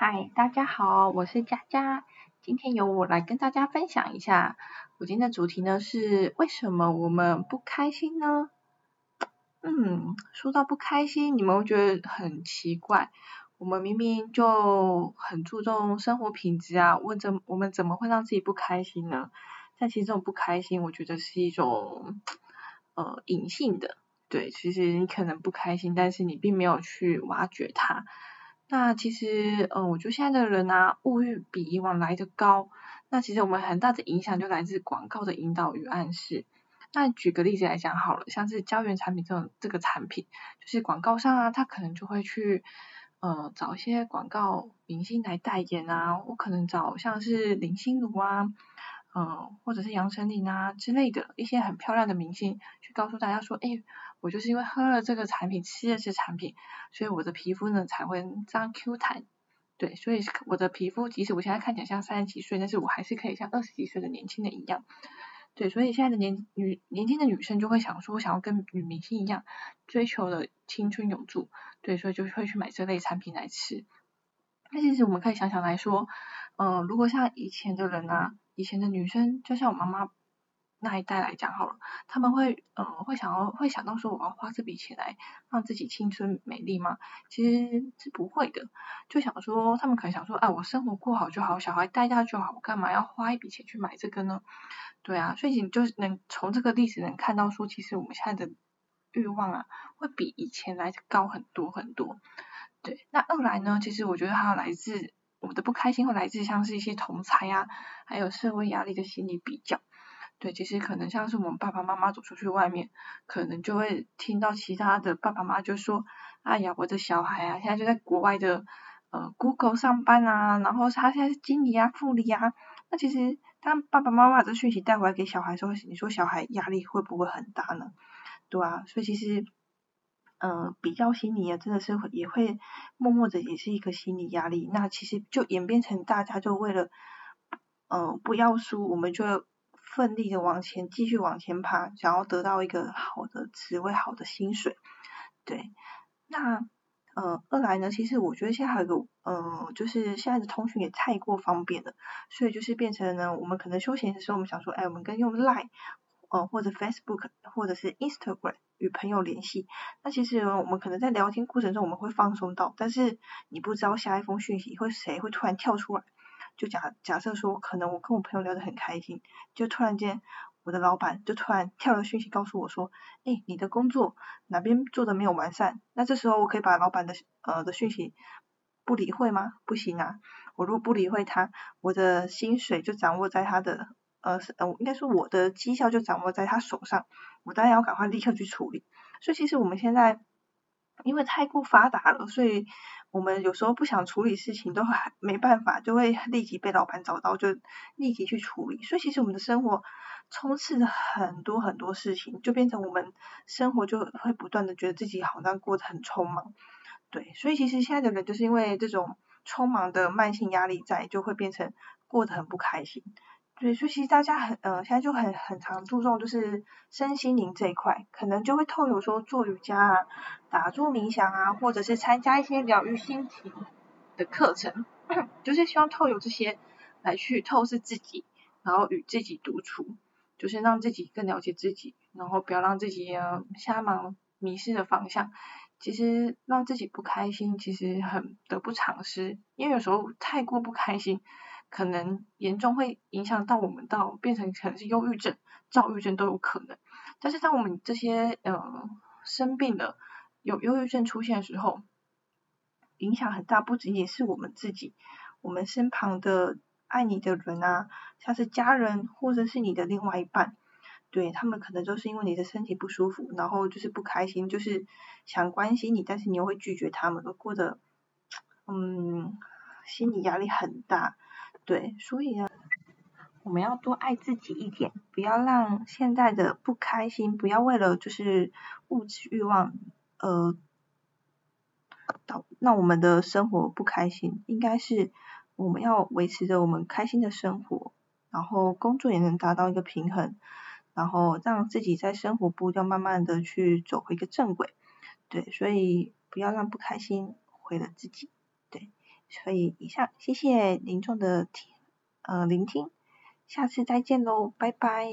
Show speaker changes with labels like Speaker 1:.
Speaker 1: 嗨，大家好，我是佳佳，今天由我来跟大家分享一下，我今天的主题呢是为什么我们不开心呢？嗯，说到不开心，你们会觉得很奇怪，我们明明就很注重生活品质啊，问怎我们怎么会让自己不开心呢？但其实这种不开心，我觉得是一种呃隐性的，对，其实你可能不开心，但是你并没有去挖掘它。那其实，嗯，我觉得现在的人啊，物欲比以往来的高。那其实我们很大的影响就来自广告的引导与暗示。那举个例子来讲好了，像是胶原产品这种这个产品，就是广告商啊，他可能就会去，呃，找一些广告明星来代言啊，我可能找像是林心如啊，嗯，或者是杨丞琳啊之类的一些很漂亮的明星，去告诉大家说，哎。我就是因为喝了这个产品，吃了这产品，所以我的皮肤呢才会这样 Q 弹。对，所以我的皮肤即使我现在看起来像三十几岁，但是我还是可以像二十几岁的年轻人一样。对，所以现在的年女年轻的女生就会想说，我想要跟女明星一样，追求的青春永驻。对，所以就会去买这类产品来吃。那其实我们可以想想来说，嗯，如果像以前的人啊，以前的女生，就像我妈妈。那一代来讲好了，他们会嗯会想要会想到说我要花这笔钱来让自己青春美丽吗？其实是不会的，就想说他们可能想说，啊，我生活过好就好，小孩带大就好，我干嘛要花一笔钱去买这个呢？对啊，所以你就能从这个例子能看到说，其实我们现在的欲望啊，会比以前来的高很多很多。对，那二来呢，其实我觉得还有来自我们的不开心，会来自像是一些同才啊，还有社会压力的心理比较。对，其实可能像是我们爸爸妈妈走出去外面，可能就会听到其他的爸爸妈妈就说：“哎呀，我的小孩啊，现在就在国外的呃 Google 上班啊，然后他现在是经理啊、副理啊。”那其实当爸爸妈妈把这讯息带回来给小孩时候，你说小孩压力会不会很大呢？对啊，所以其实嗯，比较心理啊，真的是会也会默默的也是一个心理压力。那其实就演变成大家就为了嗯不要输，我们就。奋力的往前，继续往前爬，想要得到一个好的职位、好的薪水。对，那呃，二来呢，其实我觉得现在还有个，呃，就是现在的通讯也太过方便了，所以就是变成呢，我们可能休闲的时候，我们想说，哎，我们跟用 Line，呃，或者 Facebook，或者是 Instagram 与朋友联系。那其实我们可能在聊天过程中，我们会放松到，但是你不知道下一封讯息会谁会突然跳出来。就假假设说，可能我跟我朋友聊得很开心，就突然间我的老板就突然跳了讯息告诉我说，哎，你的工作哪边做的没有完善？那这时候我可以把老板的呃的讯息不理会吗？不行啊，我如果不理会他，我的薪水就掌握在他的呃呃，应该说我的绩效就掌握在他手上，我当然要赶快立刻去处理。所以其实我们现在因为太过发达了，所以。我们有时候不想处理事情，都还没办法，就会立即被老板找到，就立即去处理。所以其实我们的生活充斥着很多很多事情，就变成我们生活就会不断的觉得自己好像过得很匆忙。对，所以其实现在的人就是因为这种匆忙的慢性压力在，就会变成过得很不开心。对，所以其实大家很，呃，现在就很很常注重就是身心灵这一块，可能就会透有说做瑜伽啊、打坐冥想啊，或者是参加一些疗愈心情的课程，就是希望透有这些来去透视自己，然后与自己独处，就是让自己更了解自己，然后不要让自己瞎忙迷失的方向。其实让自己不开心，其实很得不偿失，因为有时候太过不开心。可能严重会影响到我们，到变成可能是忧郁症、躁郁症都有可能。但是当我们这些呃生病了，有忧郁症出现的时候，影响很大，不仅仅是我们自己，我们身旁的爱你的人啊，像是家人或者是你的另外一半，对他们可能都是因为你的身体不舒服，然后就是不开心，就是想关心你，但是你又会拒绝他们，都过得嗯心理压力很大。对，所以呢，我们要多爱自己一点，不要让现在的不开心，不要为了就是物质欲望，呃，导让我们的生活不开心。应该是我们要维持着我们开心的生活，然后工作也能达到一个平衡，然后让自己在生活步调慢慢的去走回一个正轨。对，所以不要让不开心毁了自己。所以以上，谢谢民众的听呃聆听，下次再见喽，拜拜。